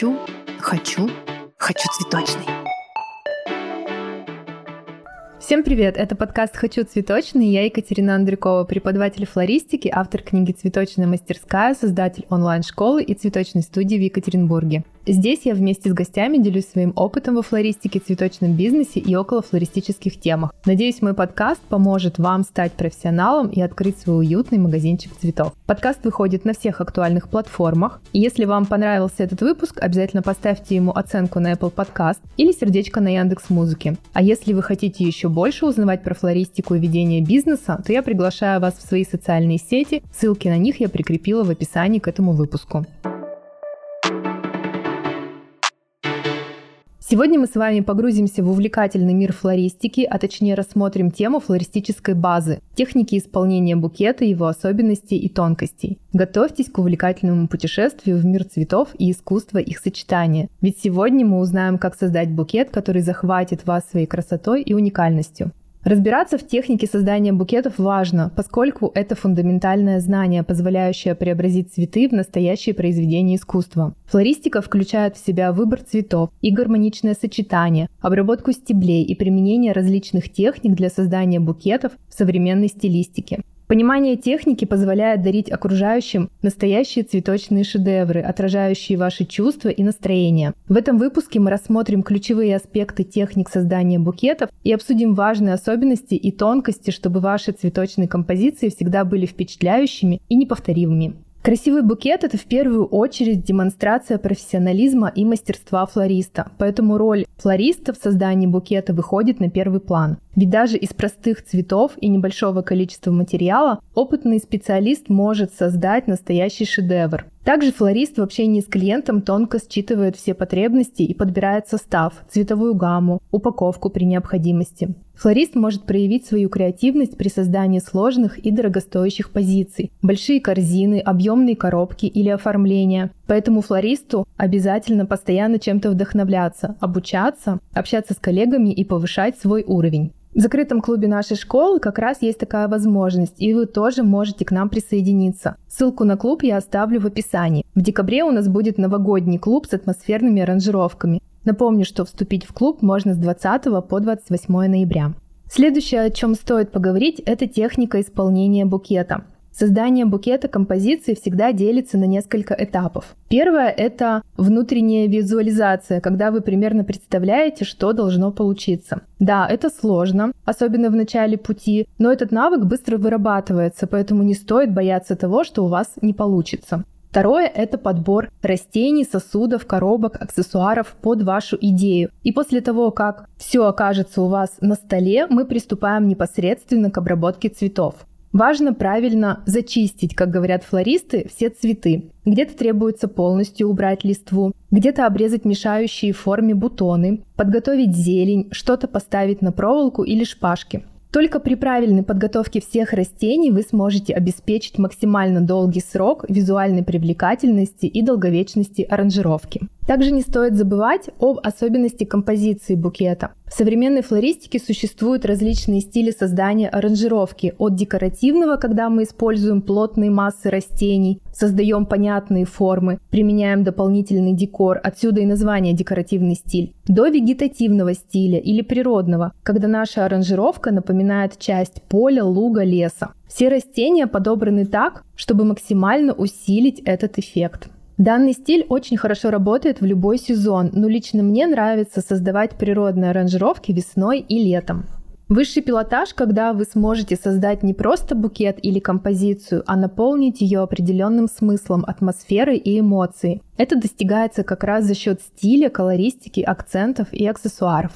Хочу, хочу, хочу цветочный. Всем привет! Это подкаст «Хочу цветочный». Я Екатерина Андрюкова, преподаватель флористики, автор книги «Цветочная мастерская», создатель онлайн-школы и цветочной студии в Екатеринбурге. Здесь я вместе с гостями делюсь своим опытом во флористике, цветочном бизнесе и около флористических темах. Надеюсь, мой подкаст поможет вам стать профессионалом и открыть свой уютный магазинчик цветов. Подкаст выходит на всех актуальных платформах. И если вам понравился этот выпуск, обязательно поставьте ему оценку на Apple Podcast или сердечко на Яндекс Музыке. А если вы хотите еще больше узнавать про флористику и ведение бизнеса, то я приглашаю вас в свои социальные сети. Ссылки на них я прикрепила в описании к этому выпуску. Сегодня мы с вами погрузимся в увлекательный мир флористики, а точнее рассмотрим тему флористической базы, техники исполнения букета, его особенностей и тонкостей. Готовьтесь к увлекательному путешествию в мир цветов и искусства их сочетания. Ведь сегодня мы узнаем, как создать букет, который захватит вас своей красотой и уникальностью. Разбираться в технике создания букетов важно, поскольку это фундаментальное знание, позволяющее преобразить цветы в настоящее произведение искусства. Флористика включает в себя выбор цветов и гармоничное сочетание, обработку стеблей и применение различных техник для создания букетов в современной стилистике. Понимание техники позволяет дарить окружающим настоящие цветочные шедевры, отражающие ваши чувства и настроения. В этом выпуске мы рассмотрим ключевые аспекты техник создания букетов и обсудим важные особенности и тонкости, чтобы ваши цветочные композиции всегда были впечатляющими и неповторимыми. Красивый букет – это в первую очередь демонстрация профессионализма и мастерства флориста, поэтому роль флориста в создании букета выходит на первый план. Ведь даже из простых цветов и небольшого количества материала опытный специалист может создать настоящий шедевр. Также флорист в общении с клиентом тонко считывает все потребности и подбирает состав, цветовую гамму, упаковку при необходимости. Флорист может проявить свою креативность при создании сложных и дорогостоящих позиций, большие корзины, объемные коробки или оформления. Поэтому флористу обязательно постоянно чем-то вдохновляться, обучаться, общаться с коллегами и повышать свой уровень. В закрытом клубе нашей школы как раз есть такая возможность, и вы тоже можете к нам присоединиться. Ссылку на клуб я оставлю в описании. В декабре у нас будет новогодний клуб с атмосферными аранжировками. Напомню, что вступить в клуб можно с 20 по 28 ноября. Следующее, о чем стоит поговорить, это техника исполнения букета. Создание букета композиции всегда делится на несколько этапов. Первое – это внутренняя визуализация, когда вы примерно представляете, что должно получиться. Да, это сложно, особенно в начале пути, но этот навык быстро вырабатывается, поэтому не стоит бояться того, что у вас не получится. Второе – это подбор растений, сосудов, коробок, аксессуаров под вашу идею. И после того, как все окажется у вас на столе, мы приступаем непосредственно к обработке цветов. Важно правильно зачистить, как говорят флористы, все цветы. Где-то требуется полностью убрать листву, где-то обрезать мешающие форме бутоны, подготовить зелень, что-то поставить на проволоку или шпажки. Только при правильной подготовке всех растений вы сможете обеспечить максимально долгий срок визуальной привлекательности и долговечности аранжировки. Также не стоит забывать об особенности композиции букета. В современной флористике существуют различные стили создания аранжировки, от декоративного, когда мы используем плотные массы растений, создаем понятные формы, применяем дополнительный декор, отсюда и название декоративный стиль, до вегетативного стиля или природного, когда наша аранжировка напоминает часть поля, луга, леса. Все растения подобраны так, чтобы максимально усилить этот эффект. Данный стиль очень хорошо работает в любой сезон, но лично мне нравится создавать природные аранжировки весной и летом. Высший пилотаж, когда вы сможете создать не просто букет или композицию, а наполнить ее определенным смыслом, атмосферой и эмоцией. Это достигается как раз за счет стиля, колористики, акцентов и аксессуаров.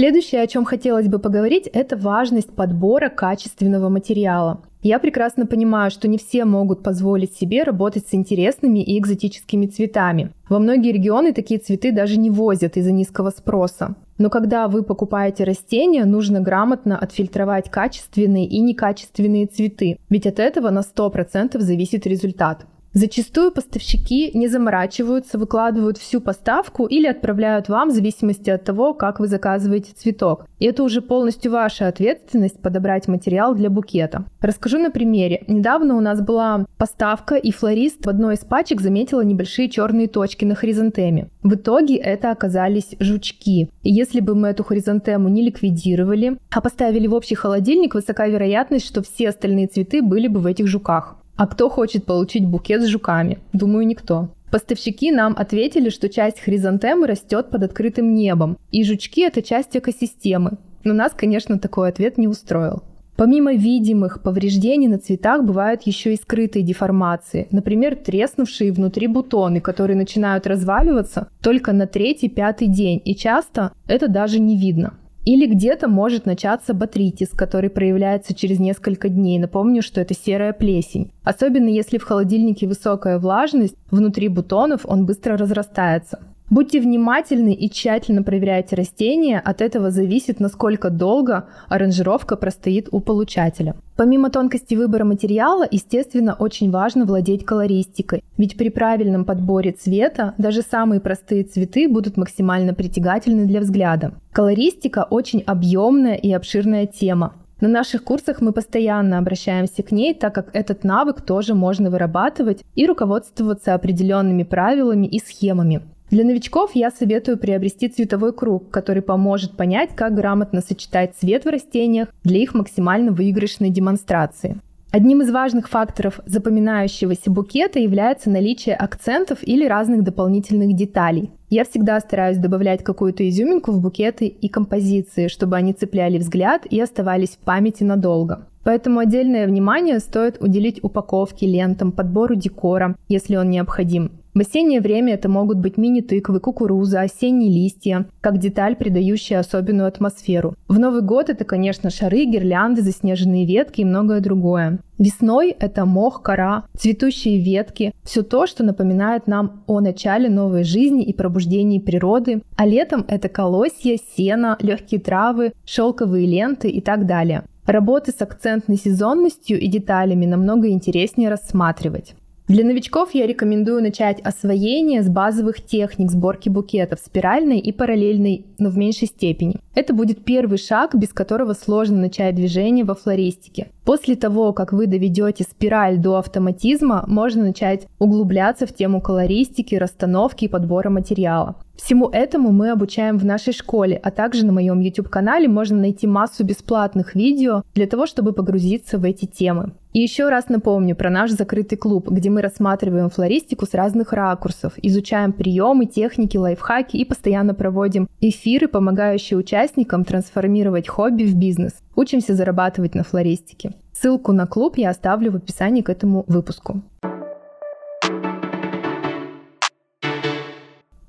Следующее, о чем хотелось бы поговорить, это важность подбора качественного материала. Я прекрасно понимаю, что не все могут позволить себе работать с интересными и экзотическими цветами. Во многие регионы такие цветы даже не возят из-за низкого спроса. Но когда вы покупаете растения, нужно грамотно отфильтровать качественные и некачественные цветы, ведь от этого на 100% зависит результат. Зачастую поставщики не заморачиваются, выкладывают всю поставку или отправляют вам в зависимости от того, как вы заказываете цветок. И это уже полностью ваша ответственность подобрать материал для букета. Расскажу на примере. Недавно у нас была поставка, и флорист в одной из пачек заметила небольшие черные точки на хризантеме. В итоге это оказались жучки. И если бы мы эту хризантему не ликвидировали, а поставили в общий холодильник, высока вероятность, что все остальные цветы были бы в этих жуках. А кто хочет получить букет с жуками? Думаю, никто. Поставщики нам ответили, что часть хризантемы растет под открытым небом, и жучки – это часть экосистемы. Но нас, конечно, такой ответ не устроил. Помимо видимых повреждений на цветах бывают еще и скрытые деформации, например, треснувшие внутри бутоны, которые начинают разваливаться только на третий-пятый день, и часто это даже не видно. Или где-то может начаться батритис, который проявляется через несколько дней. Напомню, что это серая плесень. Особенно если в холодильнике высокая влажность, внутри бутонов он быстро разрастается. Будьте внимательны и тщательно проверяйте растения, от этого зависит, насколько долго аранжировка простоит у получателя. Помимо тонкости выбора материала, естественно, очень важно владеть колористикой, ведь при правильном подборе цвета даже самые простые цветы будут максимально притягательны для взгляда. Колористика очень объемная и обширная тема. На наших курсах мы постоянно обращаемся к ней, так как этот навык тоже можно вырабатывать и руководствоваться определенными правилами и схемами. Для новичков я советую приобрести цветовой круг, который поможет понять, как грамотно сочетать цвет в растениях для их максимально выигрышной демонстрации. Одним из важных факторов запоминающегося букета является наличие акцентов или разных дополнительных деталей. Я всегда стараюсь добавлять какую-то изюминку в букеты и композиции, чтобы они цепляли взгляд и оставались в памяти надолго. Поэтому отдельное внимание стоит уделить упаковке, лентам, подбору декора, если он необходим. В осеннее время это могут быть мини-тыквы, кукуруза, осенние листья, как деталь, придающая особенную атмосферу. В Новый год это, конечно, шары, гирлянды, заснеженные ветки и многое другое. Весной это мох, кора, цветущие ветки, все то, что напоминает нам о начале новой жизни и пробуждении природы, а летом это колосья, сено, легкие травы, шелковые ленты и так далее. Работы с акцентной сезонностью и деталями намного интереснее рассматривать. Для новичков я рекомендую начать освоение с базовых техник сборки букетов, спиральной и параллельной, но в меньшей степени. Это будет первый шаг, без которого сложно начать движение во флористике. После того, как вы доведете спираль до автоматизма, можно начать углубляться в тему колористики, расстановки и подбора материала. Всему этому мы обучаем в нашей школе, а также на моем YouTube-канале можно найти массу бесплатных видео для того, чтобы погрузиться в эти темы. И еще раз напомню про наш закрытый клуб, где мы рассматриваем флористику с разных ракурсов, изучаем приемы, техники, лайфхаки и постоянно проводим эфиры, помогающие участникам трансформировать хобби в бизнес. Учимся зарабатывать на флористике. Ссылку на клуб я оставлю в описании к этому выпуску.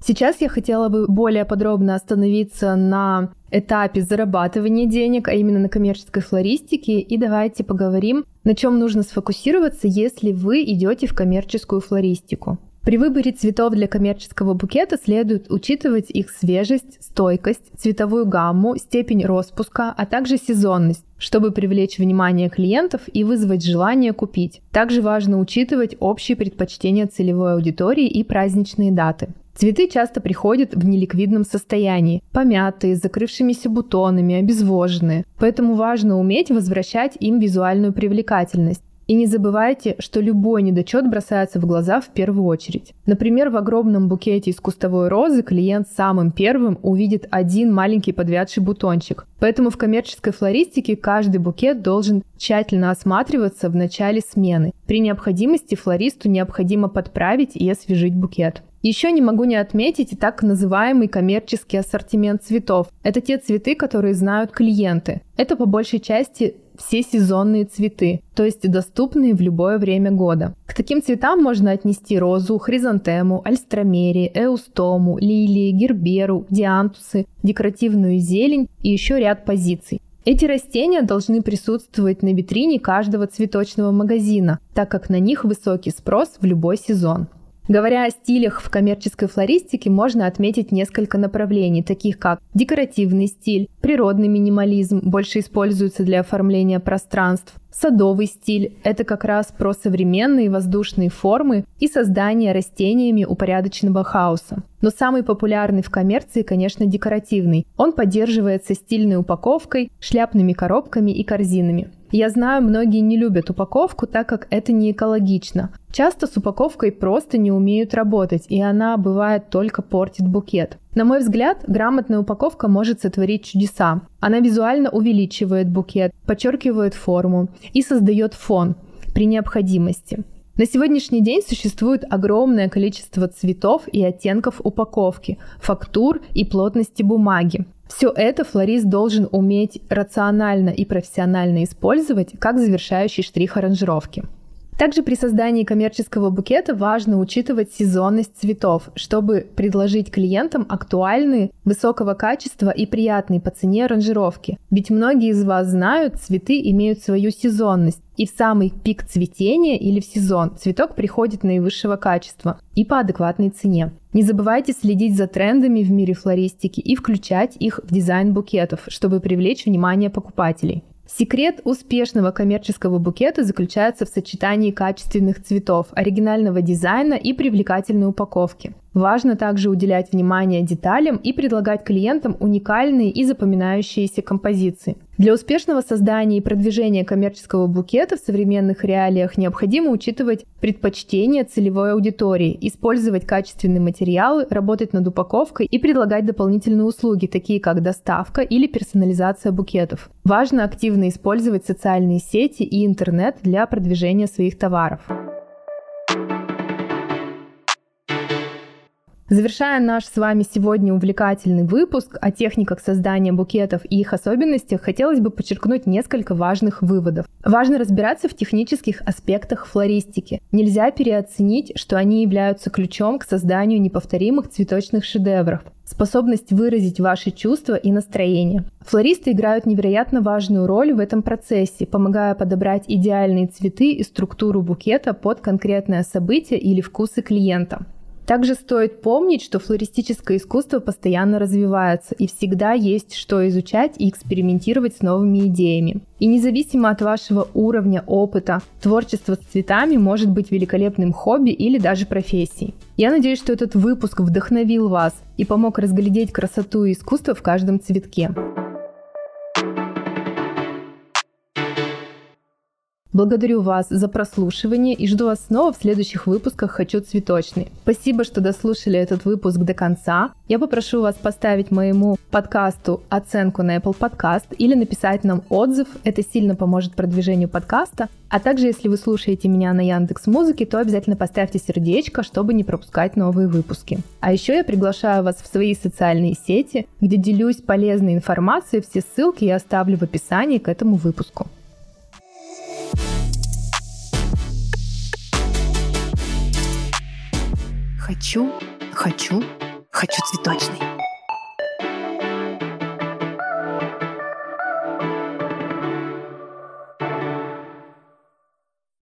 Сейчас я хотела бы более подробно остановиться на этапе зарабатывания денег, а именно на коммерческой флористике. И давайте поговорим, на чем нужно сфокусироваться, если вы идете в коммерческую флористику. При выборе цветов для коммерческого букета следует учитывать их свежесть, стойкость, цветовую гамму, степень распуска, а также сезонность, чтобы привлечь внимание клиентов и вызвать желание купить. Также важно учитывать общие предпочтения целевой аудитории и праздничные даты. Цветы часто приходят в неликвидном состоянии, помятые, с закрывшимися бутонами, обезвоженные, поэтому важно уметь возвращать им визуальную привлекательность. И не забывайте, что любой недочет бросается в глаза в первую очередь. Например, в огромном букете из кустовой розы клиент самым первым увидит один маленький подвядший бутончик. Поэтому в коммерческой флористике каждый букет должен тщательно осматриваться в начале смены. При необходимости флористу необходимо подправить и освежить букет. Еще не могу не отметить и так называемый коммерческий ассортимент цветов. Это те цветы, которые знают клиенты. Это по большей части все сезонные цветы, то есть доступные в любое время года. К таким цветам можно отнести розу, хризантему, альстромерии, эустому, лилии, герберу, диантусы, декоративную зелень и еще ряд позиций. Эти растения должны присутствовать на витрине каждого цветочного магазина, так как на них высокий спрос в любой сезон. Говоря о стилях в коммерческой флористике, можно отметить несколько направлений, таких как декоративный стиль, природный минимализм, больше используется для оформления пространств, Садовый стиль – это как раз про современные воздушные формы и создание растениями упорядоченного хаоса. Но самый популярный в коммерции, конечно, декоративный. Он поддерживается стильной упаковкой, шляпными коробками и корзинами. Я знаю, многие не любят упаковку, так как это не экологично. Часто с упаковкой просто не умеют работать, и она бывает только портит букет. На мой взгляд, грамотная упаковка может сотворить чудеса. Она визуально увеличивает букет, подчеркивает форму и создает фон при необходимости. На сегодняшний день существует огромное количество цветов и оттенков упаковки, фактур и плотности бумаги. Все это флорист должен уметь рационально и профессионально использовать как завершающий штрих аранжировки. Также при создании коммерческого букета важно учитывать сезонность цветов, чтобы предложить клиентам актуальные, высокого качества и приятные по цене аранжировки. Ведь многие из вас знают, цветы имеют свою сезонность, и в самый пик цветения или в сезон цветок приходит наивысшего качества и по адекватной цене. Не забывайте следить за трендами в мире флористики и включать их в дизайн букетов, чтобы привлечь внимание покупателей. Секрет успешного коммерческого букета заключается в сочетании качественных цветов, оригинального дизайна и привлекательной упаковки. Важно также уделять внимание деталям и предлагать клиентам уникальные и запоминающиеся композиции. Для успешного создания и продвижения коммерческого букета в современных реалиях необходимо учитывать предпочтения целевой аудитории, использовать качественные материалы, работать над упаковкой и предлагать дополнительные услуги, такие как доставка или персонализация букетов. Важно активно использовать социальные сети и интернет для продвижения своих товаров. Завершая наш с вами сегодня увлекательный выпуск о техниках создания букетов и их особенностях, хотелось бы подчеркнуть несколько важных выводов. Важно разбираться в технических аспектах флористики. Нельзя переоценить, что они являются ключом к созданию неповторимых цветочных шедевров способность выразить ваши чувства и настроение. Флористы играют невероятно важную роль в этом процессе, помогая подобрать идеальные цветы и структуру букета под конкретное событие или вкусы клиента. Также стоит помнить, что флористическое искусство постоянно развивается, и всегда есть что изучать и экспериментировать с новыми идеями. И независимо от вашего уровня опыта, творчество с цветами может быть великолепным хобби или даже профессией. Я надеюсь, что этот выпуск вдохновил вас и помог разглядеть красоту и искусство в каждом цветке. Благодарю вас за прослушивание и жду вас снова в следующих выпусках «Хочу цветочный». Спасибо, что дослушали этот выпуск до конца. Я попрошу вас поставить моему подкасту оценку на Apple Podcast или написать нам отзыв. Это сильно поможет продвижению подкаста. А также, если вы слушаете меня на Яндекс Музыке, то обязательно поставьте сердечко, чтобы не пропускать новые выпуски. А еще я приглашаю вас в свои социальные сети, где делюсь полезной информацией. Все ссылки я оставлю в описании к этому выпуску. Хочу, хочу, хочу цветочный.